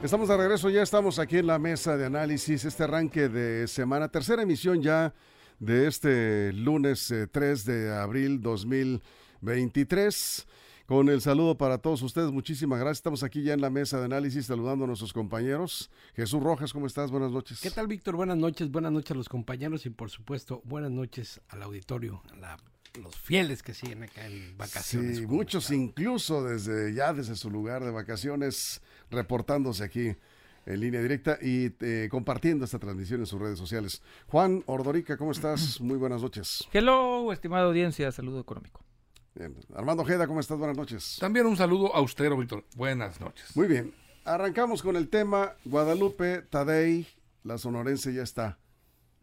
Estamos de regreso, ya estamos aquí en la mesa de análisis, este arranque de semana, tercera emisión ya de este lunes 3 eh, de abril 2023. Con el saludo para todos ustedes, muchísimas gracias. Estamos aquí ya en la mesa de análisis saludando a nuestros compañeros. Jesús Rojas, ¿cómo estás? Buenas noches. ¿Qué tal, Víctor? Buenas noches, buenas noches a los compañeros y por supuesto, buenas noches al auditorio, a los fieles que siguen acá en vacaciones. Sí, muchos incluso desde ya desde su lugar de vacaciones reportándose aquí en línea directa y eh, compartiendo esta transmisión en sus redes sociales. Juan Ordorica, ¿cómo estás? Muy buenas noches. Hello, estimada audiencia, saludo económico. Bien. Armando Ojeda, ¿cómo estás? Buenas noches. También un saludo austero, Víctor. Buenas noches. Muy bien. Arrancamos con el tema Guadalupe Tadei, la sonorense ya está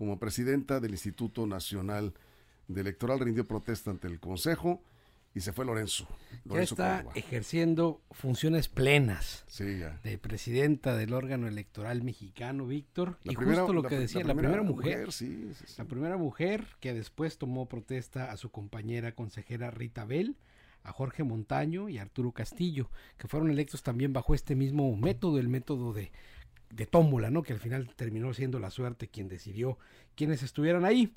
como presidenta del Instituto Nacional de Electoral, rindió protesta ante el Consejo y se fue Lorenzo. Lorenzo ya está ejerciendo funciones plenas de presidenta del órgano electoral mexicano, Víctor. y justo lo que decía, la, primera, mujer, la primera mujer que después tomó protesta a su compañera consejera Rita Bell a Jorge Montaño y Arturo Castillo, que fueron electos también bajo este mismo método, el método de, de tómbola, ¿no? Que al final terminó siendo la suerte quien decidió quiénes estuvieran ahí.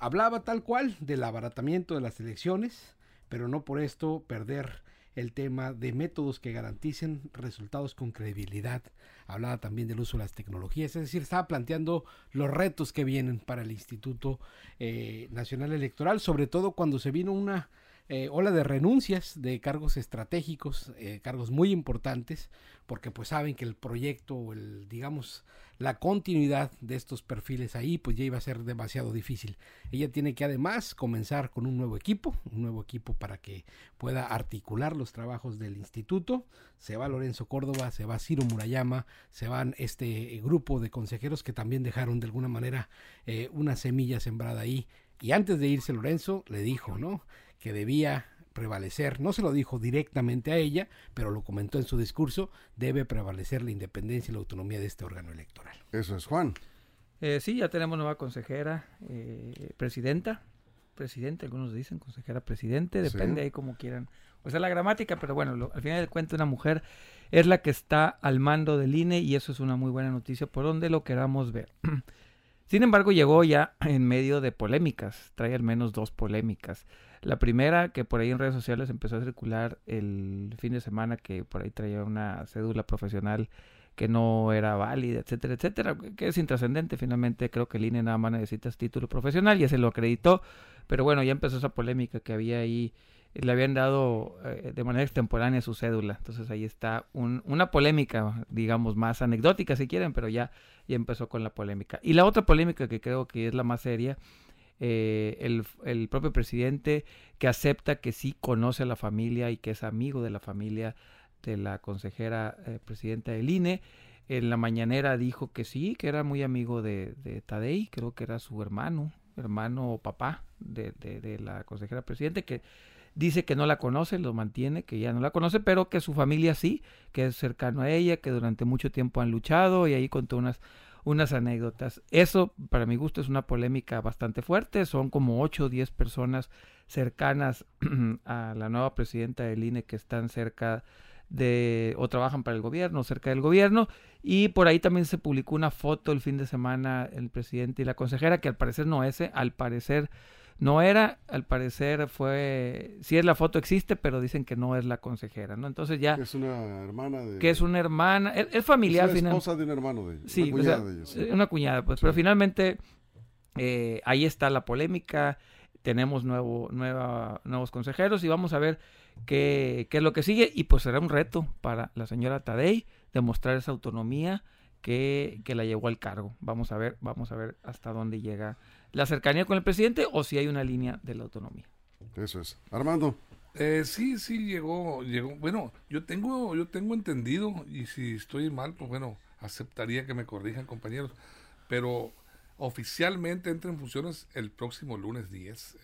Hablaba tal cual del abaratamiento de las elecciones, pero no por esto perder el tema de métodos que garanticen resultados con credibilidad. Hablaba también del uso de las tecnologías, es decir, estaba planteando los retos que vienen para el Instituto eh, Nacional Electoral, sobre todo cuando se vino una eh, ola de renuncias de cargos estratégicos, eh, cargos muy importantes, porque pues saben que el proyecto, el digamos, la continuidad de estos perfiles ahí, pues ya iba a ser demasiado difícil. Ella tiene que además comenzar con un nuevo equipo, un nuevo equipo para que pueda articular los trabajos del instituto. Se va Lorenzo Córdoba, se va Ciro Murayama, se van este grupo de consejeros que también dejaron de alguna manera eh, una semilla sembrada ahí. Y antes de irse Lorenzo le dijo, ¿no? que debía prevalecer, no se lo dijo directamente a ella, pero lo comentó en su discurso, debe prevalecer la independencia y la autonomía de este órgano electoral. Eso es Juan. Eh, sí, ya tenemos nueva consejera, eh, presidenta, presidente, algunos dicen consejera presidente, depende ahí como quieran. O sea, la gramática, pero bueno, al final del cuento una mujer es la que está al mando del INE y eso es una muy buena noticia por donde lo queramos ver. Sin embargo, llegó ya en medio de polémicas, trae al menos dos polémicas. La primera, que por ahí en redes sociales empezó a circular el fin de semana, que por ahí traía una cédula profesional que no era válida, etcétera, etcétera, que es intrascendente. Finalmente creo que el INE nada más necesita título profesional, ya se lo acreditó, pero bueno, ya empezó esa polémica que había ahí, le habían dado eh, de manera extemporánea su cédula. Entonces ahí está una polémica, digamos, más anecdótica si quieren, pero ya, ya empezó con la polémica. Y la otra polémica que creo que es la más seria, eh, el, el, propio presidente que acepta que sí conoce a la familia y que es amigo de la familia de la consejera eh, presidenta del INE. En la mañanera dijo que sí, que era muy amigo de, de Tadei, creo que era su hermano, hermano o papá de, de, de la consejera presidente, que dice que no la conoce, lo mantiene, que ya no la conoce, pero que su familia sí, que es cercano a ella, que durante mucho tiempo han luchado y ahí contó unas unas anécdotas. Eso, para mi gusto, es una polémica bastante fuerte. Son como 8 o 10 personas cercanas a la nueva presidenta del INE que están cerca de o trabajan para el gobierno, cerca del gobierno. Y por ahí también se publicó una foto el fin de semana el presidente y la consejera, que al parecer no es, al parecer no era, al parecer fue, sí es la foto existe, pero dicen que no es la consejera, ¿no? Entonces ya... Es una hermana de... Que es una hermana, es, familiar. Es la esposa de un hermano de ella. Sí, una cuñada de ella. Una cuñada, pues, pero finalmente eh, ahí está la polémica, tenemos nuevo, nueva, nuevos consejeros y vamos a ver qué, qué es lo que sigue y pues será un reto para la señora Tadei demostrar esa autonomía que, que la llevó al cargo. Vamos a ver, vamos a ver hasta dónde llega la cercanía con el presidente o si hay una línea de la autonomía. Eso es. Armando. Eh, sí, sí, llegó, llegó. Bueno, yo tengo, yo tengo entendido, y si estoy mal, pues bueno, aceptaría que me corrijan compañeros, pero oficialmente entra en funciones el próximo lunes 10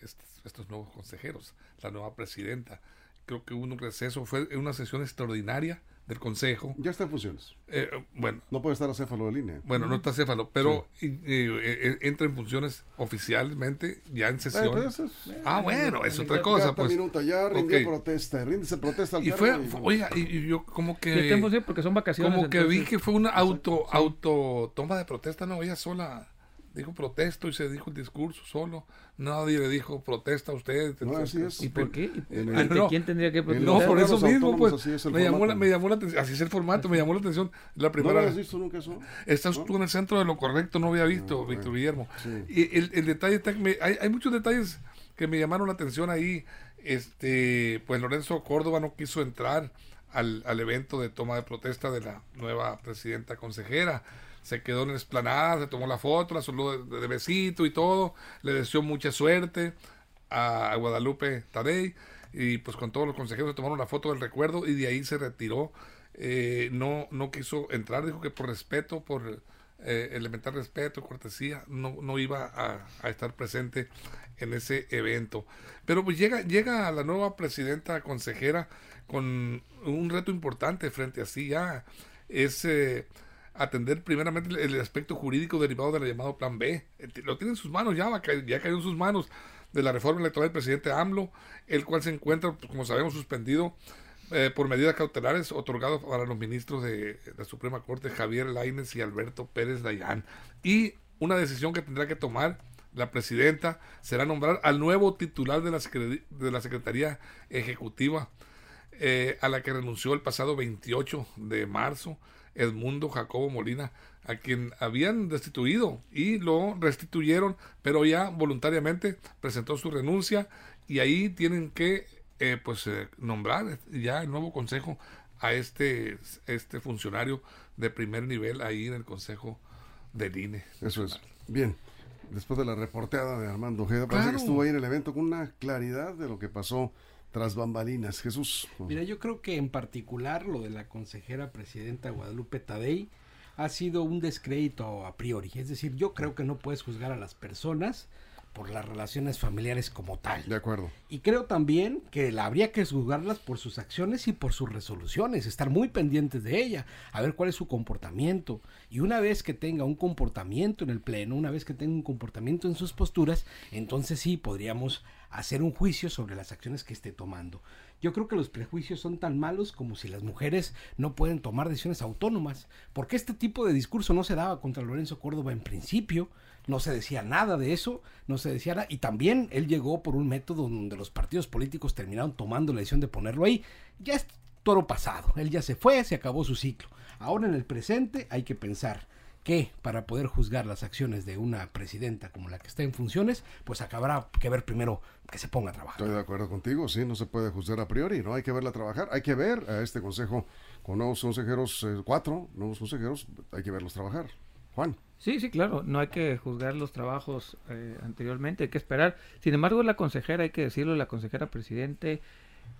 estos, nuevos consejeros, la nueva presidenta. Creo que hubo un receso, fue una sesión extraordinaria del Consejo. Ya está en funciones. Eh, bueno. No puede estar acéfalo de línea. Bueno, no está acéfalo, pero eh, entra en funciones oficialmente ya en sesión. Pues, ah, bueno, es otra cosa. pues. minuto ya rindió protesta, ríndese protesta al y fue, oiga, y, yo como que... porque son vacaciones. Como que vi que fue una auto, auto toma de protesta, no, ella sola dijo protesto y se dijo el discurso solo. Nadie le dijo protesta a usted. No, así es. ¿Y por qué? ¿Ante quién tendría que protestar? No, por eso mismo, pues. Me llamó, la, me llamó, la, atención. Así es el formato, me llamó la atención. La primera. ¿No has visto nunca eso? Estás tú en el centro de lo correcto, no había visto, Víctor Guillermo. Y el, el detalle está. Me, hay, hay muchos detalles que me llamaron la atención ahí. Este, pues Lorenzo Córdoba no quiso entrar al, al evento de toma de protesta de la nueva presidenta consejera se quedó en la esplanada, se tomó la foto, la saludó de, besito y todo, le deseó mucha suerte a, Guadalupe Tadei y pues con todos los consejeros se tomaron la foto del recuerdo y de ahí se retiró. Eh, no, no quiso entrar, dijo que por respeto, por eh, elemental respeto, cortesía, no, no iba a, a, estar presente en ese evento. Pero pues llega, llega la nueva presidenta consejera con un reto importante frente a sí ya. Es eh, atender primeramente el aspecto jurídico derivado del llamado Plan B. Eh, lo tiene en sus manos, ya, ya cayó en sus manos de la reforma electoral del presidente AMLO, el cual se encuentra, pues, como sabemos, suspendido eh, por medidas cautelares otorgadas para los ministros de la Suprema Corte, Javier Laines y Alberto Pérez Dayán. Y una decisión que tendrá que tomar la presidenta será nombrar al nuevo titular de la, de la Secretaría Ejecutiva, eh, a la que renunció el pasado 28 de marzo Edmundo Jacobo Molina, a quien habían destituido y lo restituyeron, pero ya voluntariamente presentó su renuncia y ahí tienen que eh, pues eh, nombrar ya el nuevo consejo a este, este funcionario de primer nivel ahí en el consejo del INE. Eso es. Bien. Después de la reporteada de Armando Ojeda, parece que estuvo ahí en el evento con una claridad de lo que pasó tras bambalinas. Jesús. Mira, yo creo que en particular lo de la consejera presidenta Guadalupe Tadei ha sido un descrédito a priori. Es decir, yo creo que no puedes juzgar a las personas por las relaciones familiares como tal. De acuerdo. Y creo también que la habría que juzgarlas por sus acciones y por sus resoluciones, estar muy pendientes de ella, a ver cuál es su comportamiento. Y una vez que tenga un comportamiento en el pleno, una vez que tenga un comportamiento en sus posturas, entonces sí podríamos hacer un juicio sobre las acciones que esté tomando. Yo creo que los prejuicios son tan malos como si las mujeres no pueden tomar decisiones autónomas, porque este tipo de discurso no se daba contra Lorenzo Córdoba en principio, no se decía nada de eso, no se decía nada, y también él llegó por un método donde los partidos políticos terminaron tomando la decisión de ponerlo ahí. Ya es toro pasado, él ya se fue, se acabó su ciclo. Ahora en el presente hay que pensar que para poder juzgar las acciones de una presidenta como la que está en funciones, pues acabará que ver primero que se ponga a trabajar. Estoy de acuerdo contigo, sí, no se puede juzgar a priori, ¿no? Hay que verla trabajar, hay que ver a este consejo con nuevos consejeros, eh, cuatro nuevos consejeros, hay que verlos trabajar. Juan. Sí, sí, claro, no hay que juzgar los trabajos eh, anteriormente, hay que esperar. Sin embargo, la consejera, hay que decirlo, la consejera presidente,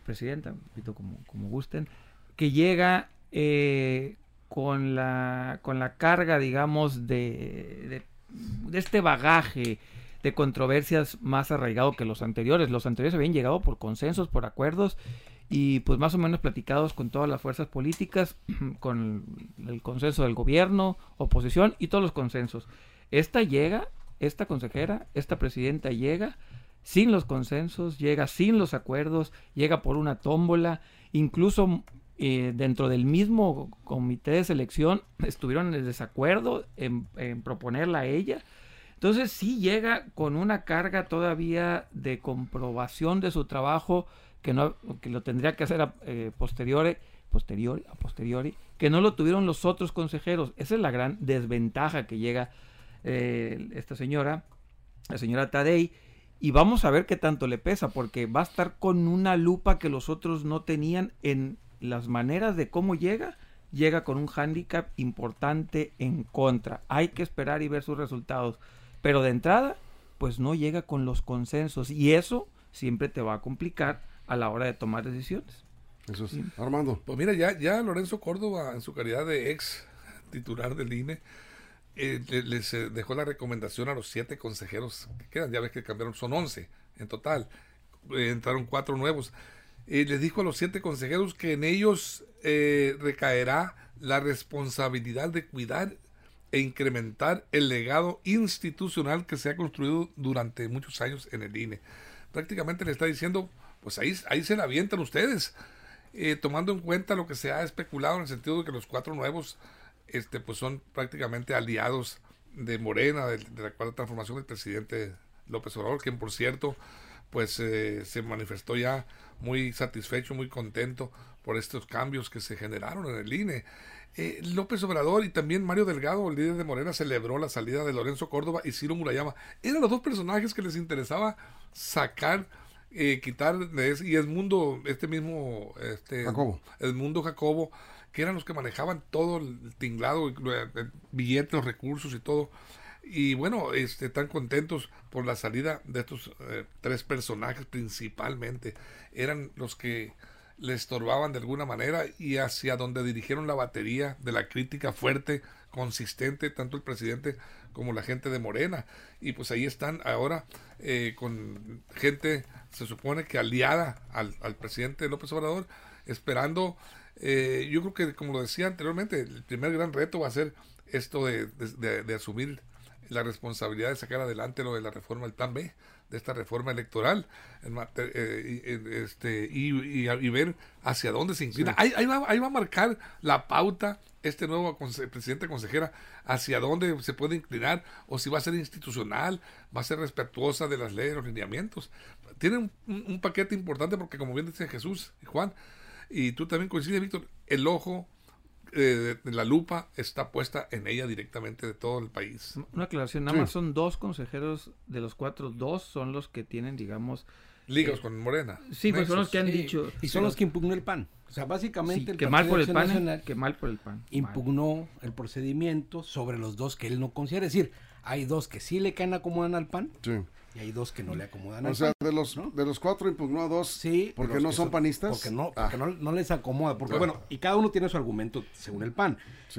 presidenta, como, como gusten, que llega eh, con la, con la carga, digamos, de, de, este bagaje de controversias más arraigado que los anteriores. Los anteriores habían llegado por consensos, por acuerdos y pues más o menos platicados con todas las fuerzas políticas, con el consenso del gobierno, oposición y todos los consensos. Esta llega, esta consejera, esta presidenta llega sin los consensos, llega sin los acuerdos, llega por una tómbola, incluso eh, dentro del mismo comité de selección estuvieron en desacuerdo en, proponerla a ella. Entonces sí llega con una carga todavía de comprobación de su trabajo que no que lo tendría que hacer a eh, posteriori, posteriori, que no lo tuvieron los otros consejeros. Esa es la gran desventaja que llega eh, esta señora, la señora Tadei, y vamos a ver qué tanto le pesa, porque va a estar con una lupa que los otros no tenían en las maneras de cómo llega, llega con un hándicap importante en contra. Hay que esperar y ver sus resultados. Pero de entrada, pues no llega con los consensos y eso siempre te va a complicar a la hora de tomar decisiones. Eso sí. Armando. Pues mira, ya, ya Lorenzo Córdoba, en su calidad de ex titular del INE, eh, les eh, dejó la recomendación a los siete consejeros que quedan. Ya ves que cambiaron, son once en total. Eh, entraron cuatro nuevos eh, les dijo a los siete consejeros que en ellos eh, recaerá la responsabilidad de cuidar e incrementar el legado institucional que se ha construido durante muchos años en el INE. Prácticamente le está diciendo, pues ahí, ahí se la avientan ustedes, eh, tomando en cuenta lo que se ha especulado en el sentido de que los cuatro nuevos este, pues son prácticamente aliados de Morena, de, la cuarta transformación del presidente López Obrador, quien por cierto pues eh, se manifestó ya muy satisfecho, muy contento por estos cambios que se generaron en el INE. Eh, López Obrador y también Mario Delgado, el líder de Morena, celebró la salida de Lorenzo Córdoba y Ciro Murayama. Eran los dos personajes que les interesaba sacar, eh, quitar de ese, y Edmundo, este mismo, este, Jacobo. Edmundo Jacobo, que eran los que manejaban todo el tinglado, el billete, los recursos y todo. Y bueno, este, están contentos por la salida de estos eh, tres personajes principalmente. Eran los que le estorbaban de alguna manera y hacia donde dirigieron la batería de la crítica fuerte, consistente, tanto el presidente como la gente de Morena. Y pues ahí están ahora eh, con gente, se supone que aliada al, presidente López Obrador, esperando, eh, yo creo que como lo decía anteriormente, el primer gran reto va a ser esto de, de asumir la responsabilidad de sacar adelante lo de la reforma del Plan B de esta reforma electoral eh, este, y, ver hacia dónde se inclina. Ahí, va, a marcar la pauta este nuevo presidente consejera hacia dónde se puede inclinar o si va a ser institucional, va a ser respetuosa de las leyes, los lineamientos. Tiene un, un paquete importante porque como bien dice Jesús y Juan, y tú también coincides, Víctor, el ojo eh, la lupa está puesta en ella directamente de todo el país. Una aclaración, nada más son dos consejeros de los cuatro, dos son los que tienen, digamos... Ligas eh, con Morena. Sí, pues son los que han dicho... Y son los que impugnó el PAN. O sea, básicamente el que mal por el PAN, que mal por el PAN. Impugnó el procedimiento sobre los dos que él no considera. Es decir, hay dos que sí le caen acomodan al PAN. Sí y hay dos que no le acomodan. O sea, de los de los cuatro impugnó a dos sí, porque no son, panistas. Porque no, ah. porque no, les acomoda. Porque bueno. y cada uno tiene su argumento según el PAN.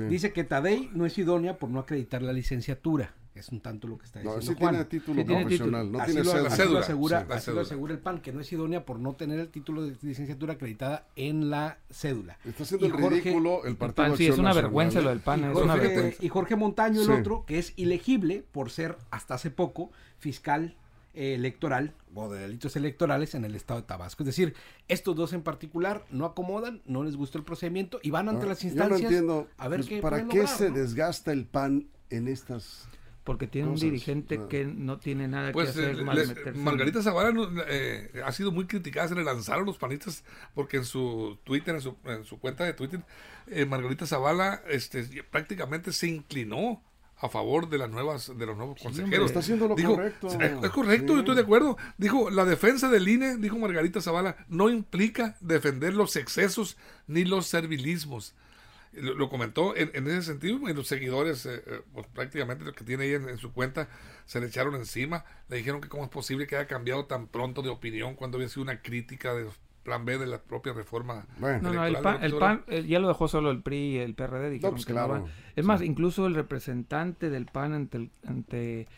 Dice que Tadei no es idónea por no acreditar la licenciatura. Es un tanto lo que está diciendo. No, sí tiene título profesional, no tiene cédula. Así lo asegura, así lo asegura el PAN, que no es idónea por no tener el título de licenciatura acreditada en la cédula. Está haciendo el ridículo el Partido PAN, Sí, es una vergüenza lo del PAN. Y Jorge, y Jorge Montaño, el otro, que es ilegible por ser hasta hace poco fiscal electoral o de delitos electorales en el estado de Tabasco. Es decir, estos dos en particular no acomodan, no les gusta el procedimiento y van ante ah, las instancias. Yo no entiendo. A ver pues, ¿Para qué se desgasta el PAN en estas porque tiene un dirigente ah. que no tiene nada que pues, hacer eh, Margarita Zavala eh, ha sido muy criticada, se le lanzaron los panistas porque en su Twitter, en su, en su cuenta de Twitter, eh, Margarita Zavala este, prácticamente se inclinó a favor de las nuevas de los nuevos consejeros. está haciendo lo correcto. Es, correcto, yo estoy de acuerdo. Dijo, la defensa del INE, dijo Margarita Zavala, no implica defender los excesos ni los servilismos. Lo, comentó en, ese sentido y los seguidores, eh, eh, pues, prácticamente los que tiene ahí en, su cuenta, se le echaron encima. Le dijeron que cómo es posible que haya cambiado tan pronto de opinión cuando había sido una crítica de plan B de la propia reforma. no, no, el PAN, eh, ya lo dejó solo el PRI y el PRD. Dijeron pues claro, es más, incluso el representante del PAN ante el, ante,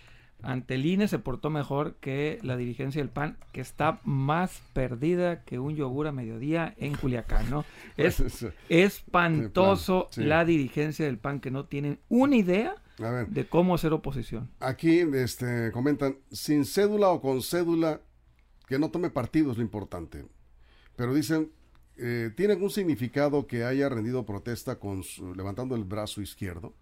ante el INE se portó mejor que la dirigencia del PAN, que está más perdida que un yogur a mediodía en Culiacán, ¿no? Es espantoso la dirigencia del PAN, que no tienen una idea de cómo hacer oposición. Aquí este, comentan, sin cédula o con cédula, que no tome partido es lo importante pero dicen, eh, ¿tiene algún significado que haya rendido protesta con levantando el brazo izquierdo?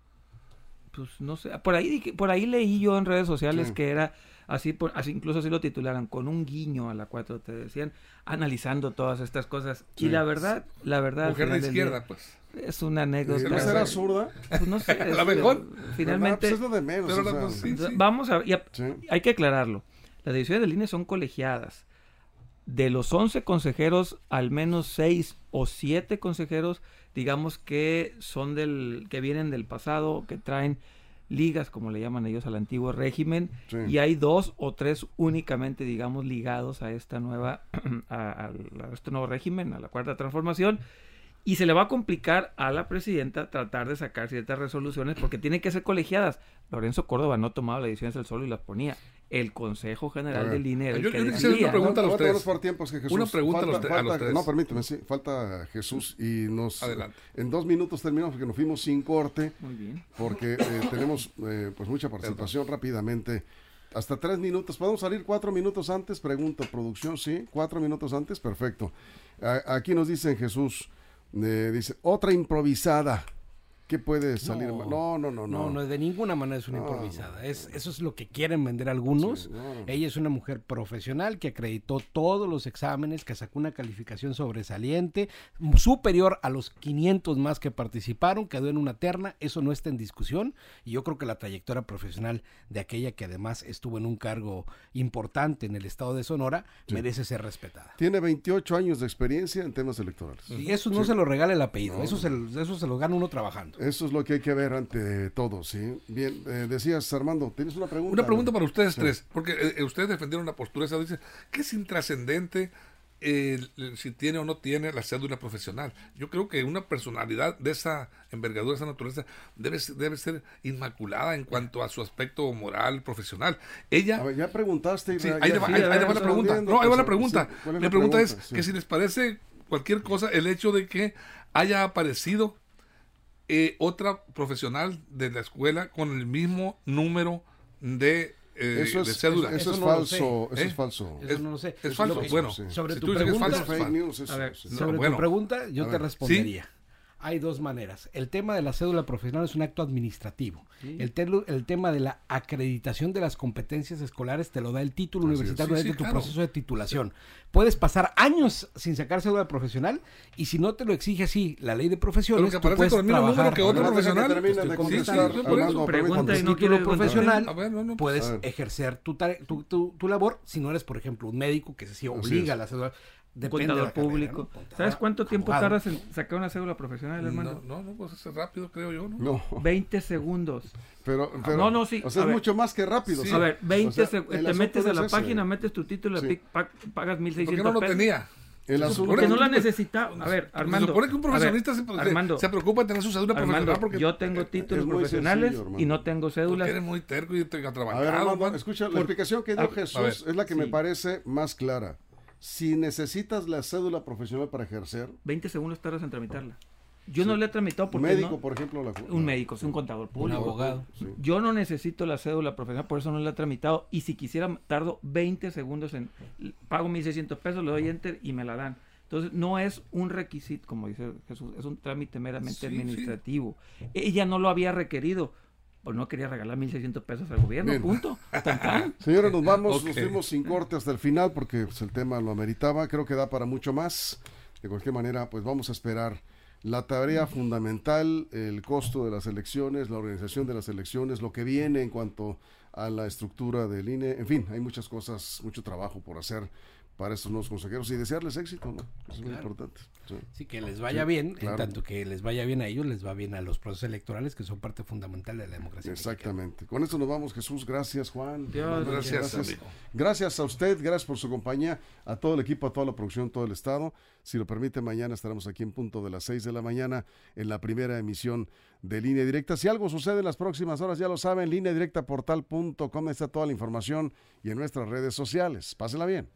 Pues no sé, por ahí, por ahí leí yo en redes sociales que era así, por, así, incluso así lo titularan, con un guiño a la 4 te decían, analizando todas estas cosas. Y la verdad, la verdad... Mujer de izquierda, pues. Es una anécdota. ¿No será zurda? Pues no sé. la mejor. Finalmente... Pues es de menos. Vamos a... hay que aclararlo. Las decisiones de línea son colegiadas de los 11 consejeros, al menos 6 o 7 consejeros, digamos que son del, que vienen del pasado, que traen ligas, como le llaman ellos al antiguo régimen, y hay dos o tres únicamente, digamos, ligados a esta nueva, a, este nuevo régimen, a la cuarta transformación, Y se le va a complicar a la presidenta tratar de sacar ciertas resoluciones porque tienen que ser colegiadas. Lorenzo Córdoba no tomaba las decisiones del solo y las ponía. El Consejo General del INE era el que una pregunta a ustedes. Por tiempos que Jesús. Una pregunta a, los tres. No, permíteme, sí, falta Jesús y nos... Adelante. En dos minutos terminamos porque nos fuimos sin corte. Muy bien. Porque eh, tenemos eh, pues mucha participación rápidamente. Hasta tres minutos. ¿Podemos salir cuatro minutos antes? Pregunta, producción, sí. Cuatro minutos antes, perfecto. aquí nos dicen Jesús, eh, dice, otra improvisada. ¿Qué puede salir no, No, no, no, no. No, de ninguna manera es una improvisada. Es, eso es lo que quieren vender algunos. Ella es una mujer profesional que acreditó todos los exámenes, que sacó una calificación sobresaliente, superior a los 500 más que participaron, quedó en una terna. Eso no está en discusión. Y yo creo que la trayectoria profesional de aquella que además estuvo en un cargo importante en el estado de Sonora merece ser respetada. Tiene 28 años de experiencia en temas electorales. Y eso no se lo regala el apellido. Eso, se, eso se lo gana uno trabajando. Eso es lo que hay que ver ante todo, ¿sí? Bien, eh, decías, Armando, ¿tienes una pregunta? Una pregunta para ustedes tres, porque eh, ustedes defendieron una postura, esa dice, ¿qué es intrascendente si tiene o no tiene la cédula profesional? Yo creo que una personalidad de esa envergadura, de esa naturaleza, debe, debe ser inmaculada en cuanto a su aspecto moral, profesional. Ella... ya preguntaste. Sí, ahí, va, la pregunta. No, ahí va la pregunta. la pregunta es que si les parece cualquier cosa el hecho de que haya aparecido eh, otra profesional de la escuela con el mismo número de, eh, eso es, cédula. Eso, es falso, eso es falso. Eso no lo sé. Es falso. bueno, sobre tu pregunta, sobre tu pregunta, yo te respondería hay dos maneras. El tema de la cédula profesional es un acto administrativo. El, el, tema de la acreditación de las competencias escolares te lo da el título universitario desde tu proceso de titulación. Puedes pasar años sin sacar cédula profesional y si no te lo exige así la ley de profesiones, tú puedes trabajar que otro profesional. Pregunta, y no título profesional, puedes ejercer tu, tu, tu, labor si no eres, por ejemplo, un médico que se obliga a la cédula Depende contador público. ¿Sabes cuánto tiempo tardas en sacar una cédula profesional, hermano? No, no, pues es rápido, creo yo, ¿no? no. 20 segundos. Pero, pero, no, no, sí. O sea, es mucho más que rápido. Sí. A ver, 20 segundos. Te metes a la página, metes tu título, sí. pagas 1.600 pesos. no lo tenía? El asunto porque no la necesitaba. A ver, Armando. Se supone que un profesionista se, Armando, se, preocupa de tener su cédula profesional porque. Yo tengo títulos profesionales y no tengo cédulas. Eres muy terco y te. A ver, Armando, escucha, la explicación que dio Jesús es la que me parece más clara si necesitas la cédula profesional para ejercer. 20 segundos tardas en tramitarla. Yo no le he tramitado porque. Un médico, por ejemplo. La, un médico, un contador público. Un abogado. Yo no necesito la cédula profesional, por eso no la he tramitado. Y si quisiera, tardo 20 segundos en. Pago 1.600 pesos, le doy enter y me la dan. Entonces, no es un requisito, como dice Jesús, es un trámite meramente administrativo. Ella no lo había requerido pues no quería regalar 1.600 pesos al gobierno, punto. Señores, nos vamos, nos fuimos sin corte hasta el final porque pues, el tema lo ameritaba, creo que da para mucho más. De cualquier manera, pues vamos a esperar la tarea fundamental, el costo de las elecciones, la organización de las elecciones, lo que viene en cuanto a la estructura del INE, en fin, hay muchas cosas, mucho trabajo por hacer para estos nuevos consejeros y desearles éxito, ¿no? Eso es muy importante. Sí. que les vaya bien, en tanto que les vaya bien a ellos, les va bien a los procesos electorales que son parte fundamental de la democracia. Exactamente. Con esto nos vamos, Jesús. Gracias, Juan. gracias, gracias. Gracias a usted, gracias por su compañía, a todo el equipo, a toda la producción, todo el Estado. Si lo permite, mañana estaremos aquí en punto de las 6 de la mañana en la primera emisión de Línea Directa. Si algo sucede en las próximas horas, ya lo saben, portal.com está toda la información y en nuestras redes sociales. Pásenla bien.